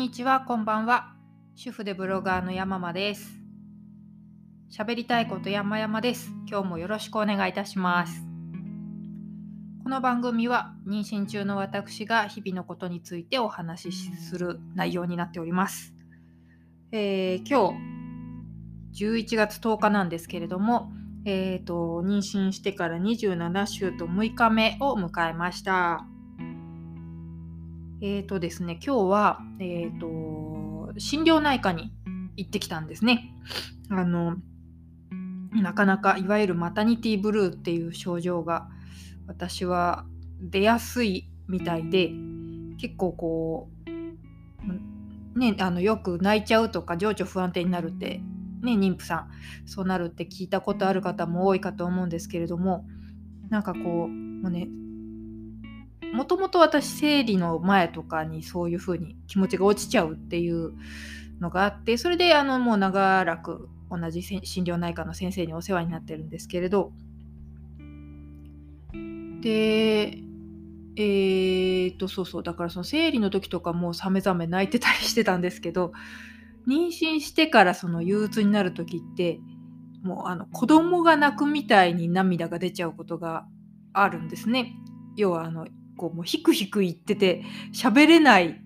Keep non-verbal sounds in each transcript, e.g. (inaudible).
にちは、こんばんは。主婦でブロガーの山間です。喋りたいこと山々です。今日もよろしくお願いいたします。この番組は妊娠中の私が日々のことについてお話しする内容になっております。えー、今日11月10日なんですけれども、えーと、妊娠してから27週と6日目を迎えました。え、ー、とですね、今日は、え、ー、と、心療内科に行ってきたんですね。あの、なかなかいわゆるマタニティブルーっていう症状が私は出やすいみたいで結構こうねあのよく泣いちゃうとか情緒不安定になるってね妊婦さんそうなるって聞いたことある方も多いかと思うんですけれどもなんかこうもうねもともと私生理の前とかにそういう風に気持ちが落ちちゃうっていうのがあってそれであのもう長らく同じ心療内科の先生にお世話になってるんですけれどでえー、っとそうそうだからその生理の時とかもうさめざめ泣いてたりしてたんですけど妊娠してからその憂鬱になる時ってもうあの子供が泣くみたいに涙が出ちゃうことがあるんですね。要はあのこうもうヒクヒク言ってて喋れない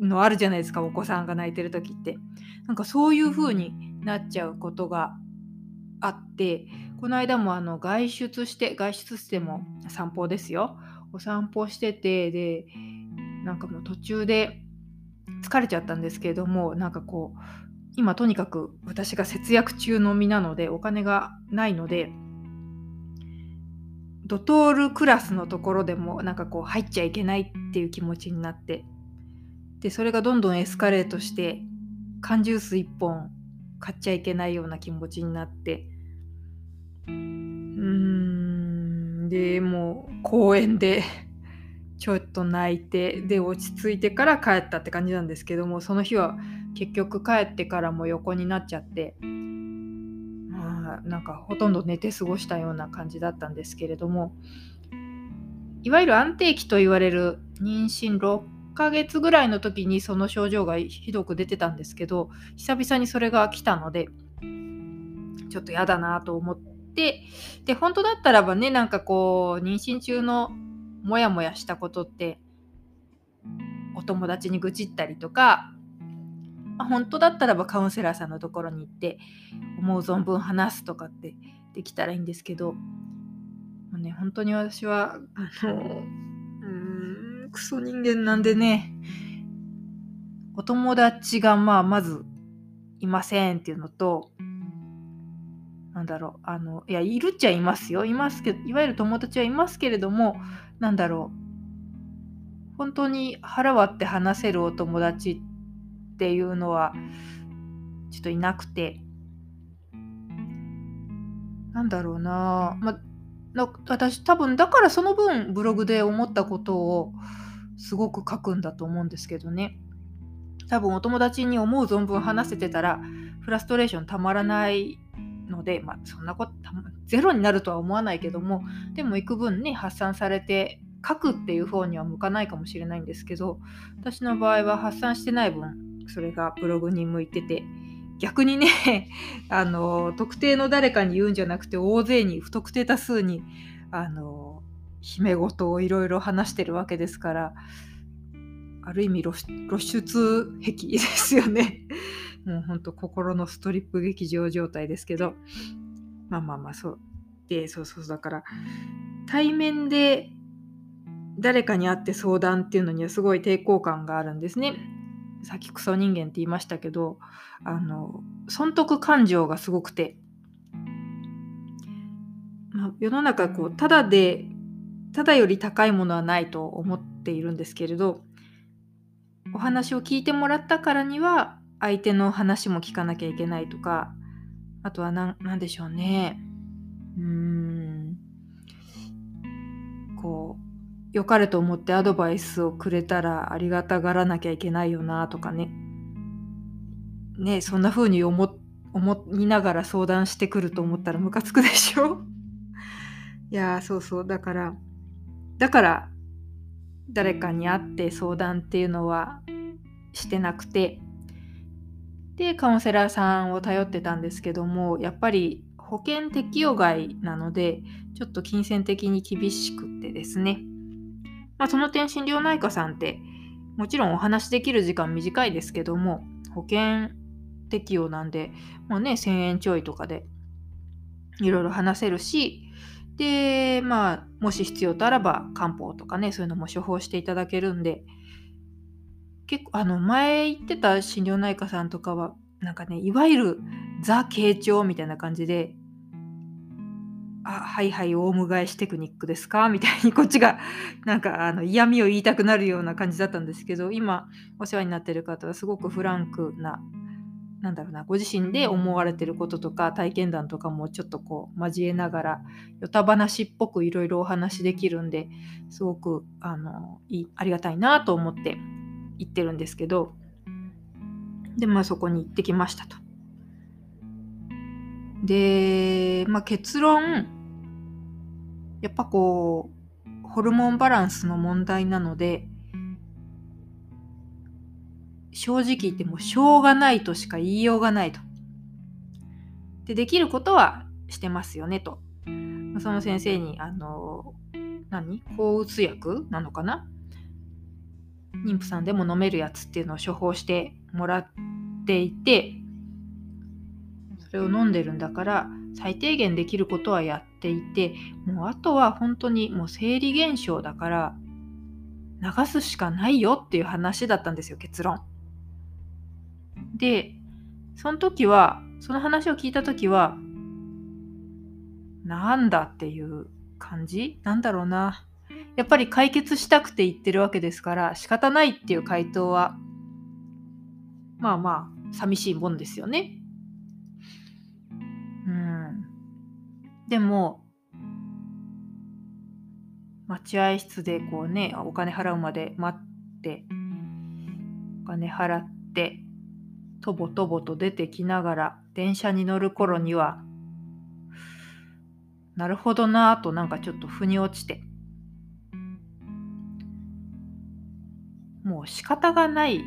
のあるじゃないですかお子さんが泣いてる時って。なんかそういう風になっちゃうことがあってこの間もあの外出して外出しても散歩ですよ。お散歩しててでなんかもう途中で疲れちゃったんですけれどもなんかこう今とにかく私が節約中の身なのでお金がないのでドトールクラスのところでもなんかこう入っちゃいけないっていう気持ちになって。でそれがどんどんエスカレートして缶ジュース1本買っちゃいけないような気持ちになって。うーん。でもう公園でちょっと泣いてで落ち着いてから帰ったって感じなんですけどもその日は結局帰ってからも横になっちゃって。なんかほとんど寝て過ごしたような感じだったんですけれどもいわゆる安定期と言われる妊娠6ヶ月ぐらいの時にその症状がひどく出てたんですけど久々にそれが来たのでちょっと嫌だなと思ってで本当だったらばねなんかこう妊娠中のモヤモヤしたことってお友達に愚痴ったりとか、本当だったらばカウンセラーさんのところに行って思う存分話すとかってできたらいいんですけど、まあね、本当に私はあのうんクソ人間なんでねお友達がまあまずいませんっていうのとなんだろうあのいやいるっちゃいますよ。いますけどいわゆる友達はいますけれどもなんだろう本当に腹割って話せるお友達ってていうのはちょっといなくて。なんだろうな,、まな私多分だからその分ブログで思ったことをすごく書くんだと思うんですけどね。多分お友達に思う存分話せてたらフラストレーションたまらないので、まあ、そんなことゼロになるとは思わないけどもでも幾分ね発散されて書くっていう方には向かないかもしれないんですけど私の場合は発散してない分それがブログに向いてて逆にね (laughs) あの特定の誰かに言うんじゃなくて大勢に不特定多数にあの姫事をいろいろ話してるわけですからある意味露出癖ですよね。(laughs) もうほんと心のストリップ劇場状態ですけどまあまあまあそうでそうそうだから対面で誰かに会って相談っていうのにはすごい抵抗感があるんですね。さっきクソ人間って言いましたけどあの損得感情がすごくて、まあ、世の中こうただでただより高いものはないと思っているんですけれどお話を聞いてもらったからには相手の話も聞かなきゃいけないとかあとは何でしょうね。うーん良かれと思ってアドバイスをくれたらありがたがらなきゃいけないよなとかね。ねそんな風に思思いながら相談してくると思ったらムカつくでしょ？(laughs) いやそうそう。だからだから誰かに会って相談っていうのはしてなくて。でカウンセラーさんを頼ってたんですけどもやっぱり保険適用外なのでちょっと金銭的に厳しくてですね、まあ、その点心療内科さんってもちろんお話できる時間短いですけども保険適用なんで、まあね、1000円ちょいとかでいろいろ話せるしでまあもし必要とあらば漢方とかねそういうのも処方していただけるんで結構あの前行ってた心療内科さんとかはなんかねいわゆるザ傾聴みたいな感じで「あはいはいオウム返しテクニックですか? (laughs)」みたいにこっちがなんかあの嫌味を言いたくなるような感じだったんですけど今お世話になってる方はすごくフランクななんだろうなご自身で思われてることとか体験談とかもちょっとこう交えながらよた話っぽくいろいろお話できるんですごくあのいいありがたいなと思って行ってるんですけどでまあそこに行ってきましたと。で、まあ、結論やっぱこうホルモンバランスの問題なので正直言ってもしょうがないとしか言いようがないと。でできることはしてますよねと。その先生にあの何？抗うつ薬なのかな？妊婦さんでも飲めるやつっていうのを処方してもらっていてそれを飲んでるんだから最低限できることはやっていてもうあとは本当にもう生理現象だから流すしかないよっていう話だったんですよ結論。でその時はその話を聞いた時はなんだっていう感じ？なんだろうなやっぱり解決したくて言ってるわけですから仕方ないっていう回答はまあまあ寂しいもんですよね。でも待合室でこうねお金払うまで待ってお金払ってとぼとぼと出てきながら電車に乗る頃にはなるほどなぁとなんかちょっと腑に落ちて。もう仕方がない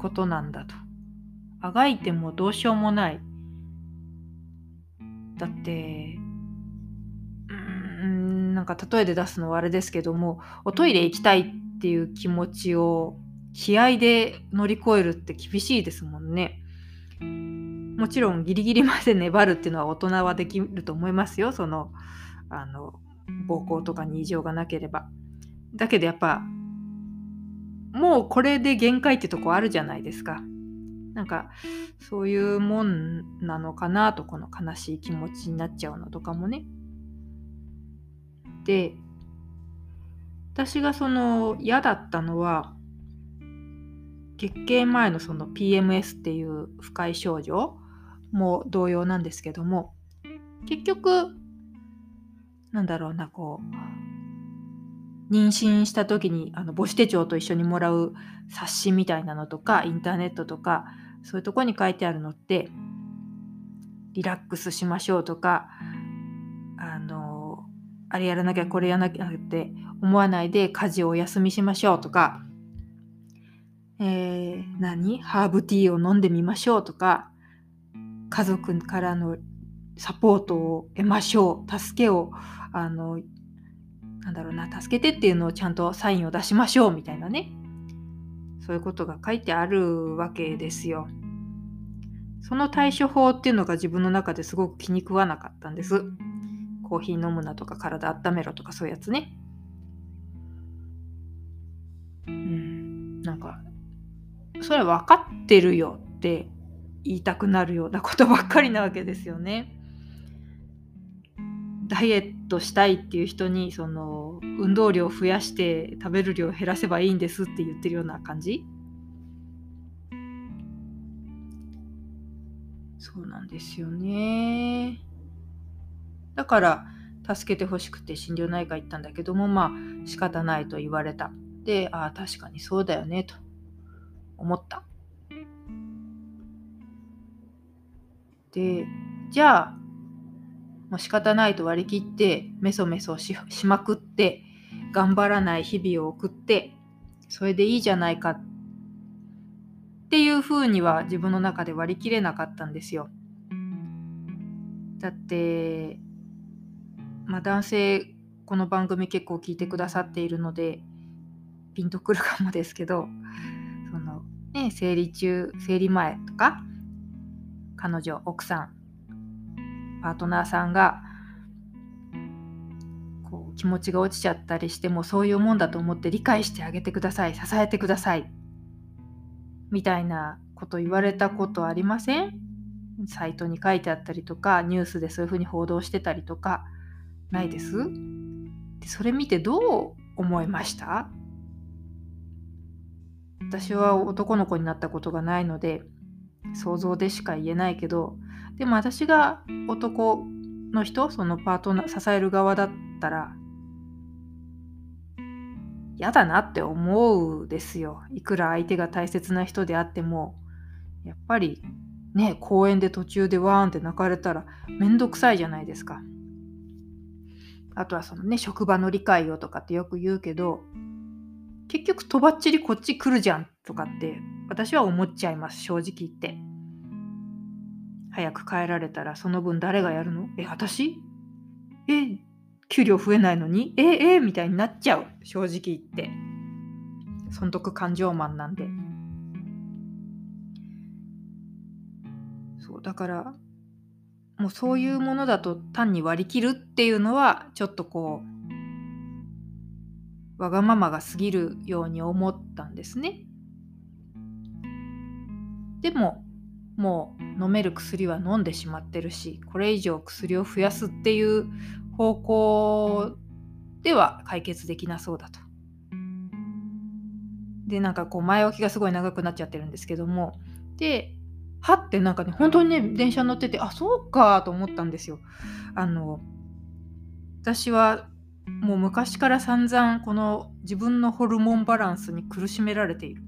ことなんだと。あがいてもどうしようもない。だってなんか例えで出すのはあれですけどもおトイレ行きたいっていう気持ちを気合で乗り越えるって厳しいですもんね。もちろんギリギリまで粘るっていうのは大人はできると思いますよ。そのあの暴行とかに異常がなければ。だけどやっぱもうこれで限界ってとこあるじゃないですか。なんかそういうもんなのかなとこの悲しい気持ちになっちゃうのとかもね。で私がその嫌だったのは月経前のその PMS っていう不快症状も同様なんですけども結局なんだろうなこう妊娠した時にあの母子手帳と一緒にもらう冊子みたいなのとかインターネットとかそういうとこに書いてあるのってリラックスしましょうとかあのあれやらなきゃこれやらなきゃって思わないで家事をお休みしましょうとか。えー、何？ハーブティーを飲んでみましょうとか。家族からのサポートを得ましょう。助けをあのなんだろうな助けてっていうのをちゃんとサインを出しましょうみたいなね。そういうことが書いてあるわけですよ。その対処法っていうのが自分の中ですごく気に食わなかったんです。コーヒー飲むなとか体温めろとかそういうやつね。うん、なんかそれ分かってるよって言いたくなるようなことばっかりなわけですよね。ダイエットしたいっていう人にその運動量を増やして食べる量を減らせばいいんですって言ってるような感じそうなんですよね。だから助けてほしくて心療内科行ったんだけどもまあ仕方ないと言われた。でああ確かにそうだよねと。思った。でじゃあもう仕方ないと割り切ってメソメソしまくって頑張らない日々を送ってそれでいいじゃないかっていう風には自分の中で割り切れなかったんですよ。だってまあ男性この番組結構聞いてくださっているのでピンとくるかもですけどそのね生理中生理前とか彼女奥さんパートナーさんがこう気持ちが落ちちゃったりしてもそういうもんだと思って理解してあげてください支えてくださいみたいなこと言われたことありません？サイトに書いてあったりとかニュースでそういうふうに報道してたりとかないです。でそれ見てどう思いました？私は男の子になったことがないので想像でしか言えないけどでも私が男の人そのパートナー支える側だったら嫌だなって思うですよ。いくら相手が大切な人であってもやっぱりね公園で途中でワーンって泣かれたらめんどくさいじゃないですか。あとはそのね職場の理解をとかってよく言うけど結局とばっちりこっち来るじゃんとかって私は思っちゃいます正直言って。早く帰られたらその分誰がやるの？え私？え給料増えないのに？ええみたいになっちゃう正直言って。損得感情マンなんで。そうだからもうそういうものだと単に割り切るっていうのはちょっとこうわがままが過ぎるように思ったんですね。でももう飲める薬は飲んでしまってるしこれ以上薬を増やすっていう方向では解決できなそうだと。でなんかこう前置きがすごい長くなっちゃってるんですけどもではってなんかね本当にね電車乗っててあそうかと思ったんですよ。あの私はもう昔から散々この自分のホルモンバランスに苦しめられている。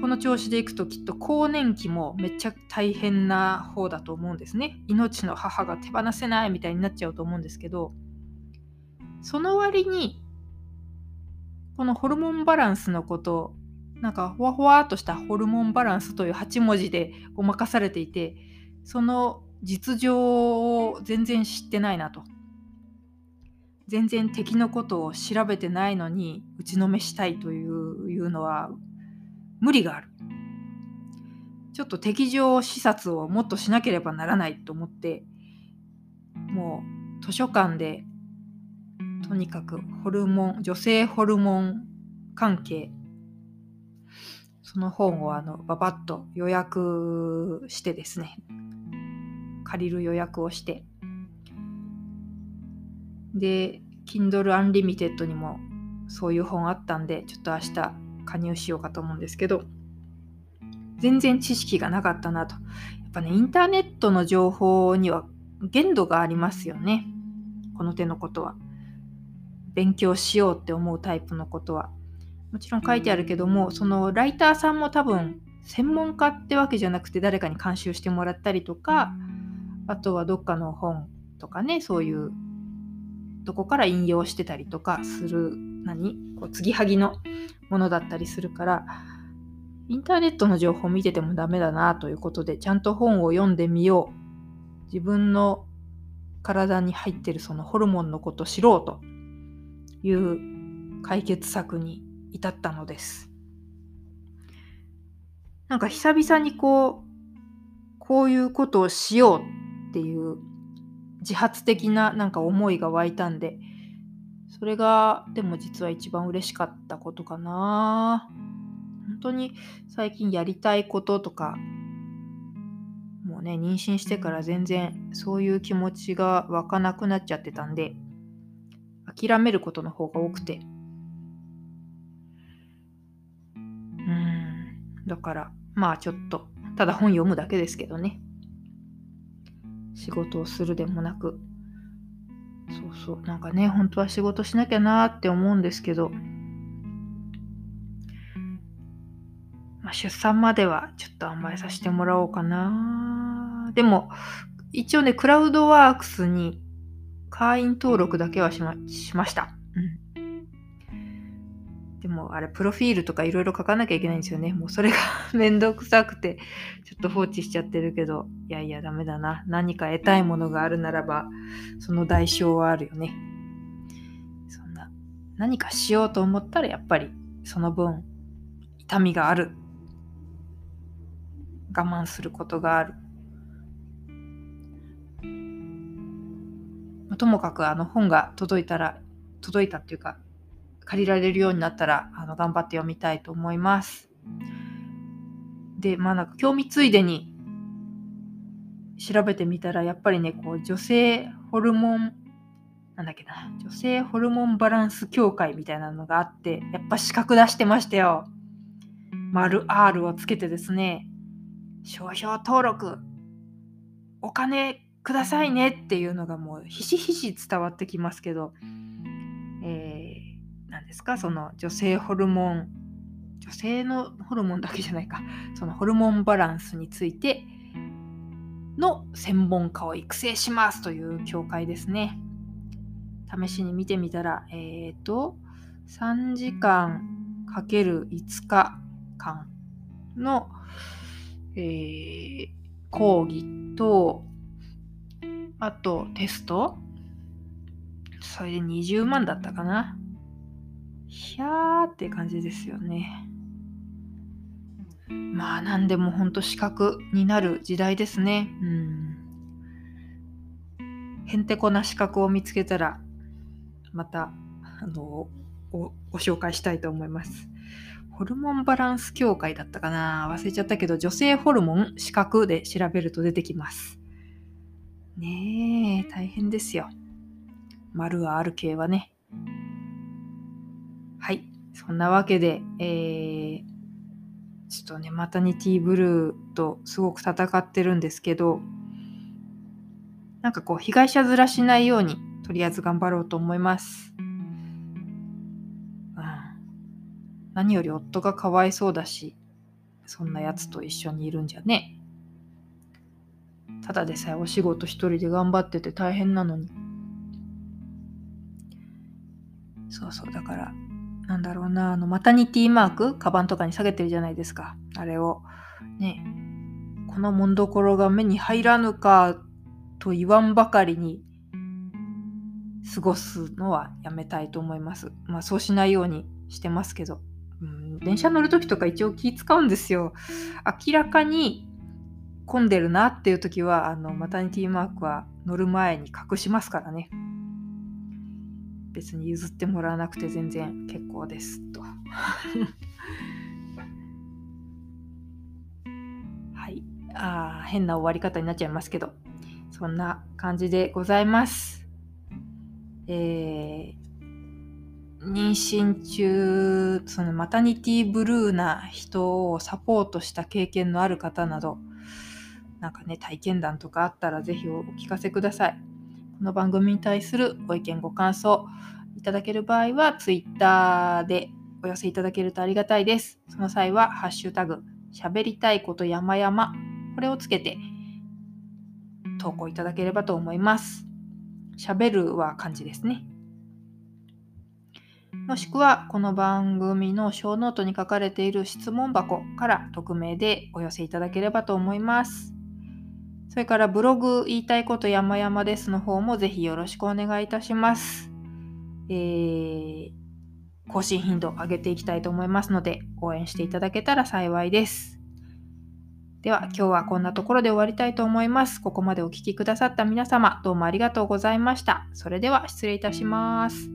この調子でいくときっと更年期もめっちゃ大変な方だと思うんですね。命の母が手放せないみたいになっちゃうと思うんですけど、その割に、このホルモンバランスのことなんかほわほわっとしたホルモンバランスという8文字でごまかされていて、その実情を全然知ってないなと。全然敵のことを調べてないのに打ちのめしたいといういうのは無理がある。ちょっと敵情視察をもっとしなければならないと思ってもう図書館でとにかくホルモン女性ホルモン関係その本をあのババッと予約してですね。借りる予約をして。で Kindle Unlimited にもそういう本あったんでちょっと明日加入しようかと思うんですけど全然知識がなかったなと。やっぱねインターネットの情報には限度がありますよね。この手のことは。勉強しようって思うタイプのことはもちろん書いてあるけどもそのライターさんも多分専門家ってわけじゃなくて誰かに監修してもらったりとかあとはどっかの本とかねそういうとこから引用してたりとかする何？こう継ぎはぎのものだったりするからインターネットの情報を見ててもダメだなということでちゃんと本を読んでみよう。自分の体に入ってるそのホルモンのことを知ろうという解決策に至ったのです。なんか久々にこうこういうことをしようっていう自発的ななんか思いが湧いたんでそれがでも実は一番嬉しかったことかな。本当に最近やりたいこととかもうね妊娠してから全然そういう気持ちが湧かなくなっちゃってたんで諦めることの方が多くて。だからまあちょっとただ本読むだけですけどね。仕事をするでもなく。そうそう。なんかね本当は仕事しなきゃなーって思うんですけど、まあ、出産まではちょっと甘えさせてもらおうかなでも一応ねクラウドワークスに会員登録だけはしましました、うん、でもあれ、プロフィールとかいろいろ書かなきゃいけないんですよね。もうそれが (laughs) めんどくさくて、ちょっと放置しちゃってるけど、いやいや、ダメだな。何か得たいものがあるならば、その代償はあるよね。そんな、何かしようと思ったら、やっぱりその分、痛みがある。我慢することがある。ともかくあの本が届いたら届いたっていうか借りられるようになったらあの頑張って読みたいと思います。でまあなんか興味ついでに調べてみたらやっぱりねこう女性ホルモンなんだっけな女性ホルモンバランス協会みたいなのがあってやっぱ資格出してましたよ。丸 R をつけてですね商標登録お金くださいねっていうのがもうひしひし伝わってきますけど、えですか？その女性ホルモン女性のホルモンだけじゃないか。(laughs) そのホルモンバランスについての専門家を育成しますという協会ですね。試しに見てみたらえっ、ー、と3時間かける5日間の、えー、講義とあとテスト。それで20万だったかな。ひゃーって感じですよね。まあ何でも本当資格になる時代ですね。うん。へんてこな資格を見つけたらまたあのご紹介したいと思います。ホルモンバランス協会だったかな？忘れちゃったけど女性ホルモン資格で調べると出てきます。ねえ大変ですよ。丸はある系はね。はい。そんなわけで、えー、ちょっとね、マタニティブルーとすごく戦ってるんですけど、なんかこう、被害者面しないように、とりあえず頑張ろうと思います。うん、何より夫がかわいそうだし、そんなやつと一緒にいるんじゃね。ただでさえお仕事一人で頑張ってて大変なのに。そうそう、だから、なんだろうな、あの、マタニティマーク、カバンとかに下げてるじゃないですか。あれを、ね、このもんどころが目に入らぬかと言わんばかりに過ごすのはやめたいと思います。まあそうしないようにしてますけど。うん、電車乗る時とか一応気使うんですよ。明らかに混んでるなっていう時は、あの、マタニティマークは乗る前に隠しますからね。別に譲ってもらわなくて全然結構ですと。(laughs) はい。あ変な終わり方になっちゃいますけど、そんな感じでございます。えー、妊娠中、そのマタニティブルーな人をサポートした経験のある方など、なんかね、体験談とかあったらぜひお聞かせください。この番組に対するご意見ご感想いただける場合は Twitter でお寄せいただけるとありがたいです。その際はハッシュタグ喋りたいこと山々これをつけて投稿いただければと思います。喋るは漢字ですね。もしくはこの番組の小ノートに書かれている質問箱から匿名でお寄せいただければと思います。それからブログ言いたいこと山々ですの方もぜひよろしくお願いいたします。えー、更新頻度上げていきたいと思いますので応援していただけたら幸いです。では今日はこんなところで終わりたいと思います。ここまでお聴きくださった皆様どうもありがとうございました。それでは失礼いたします。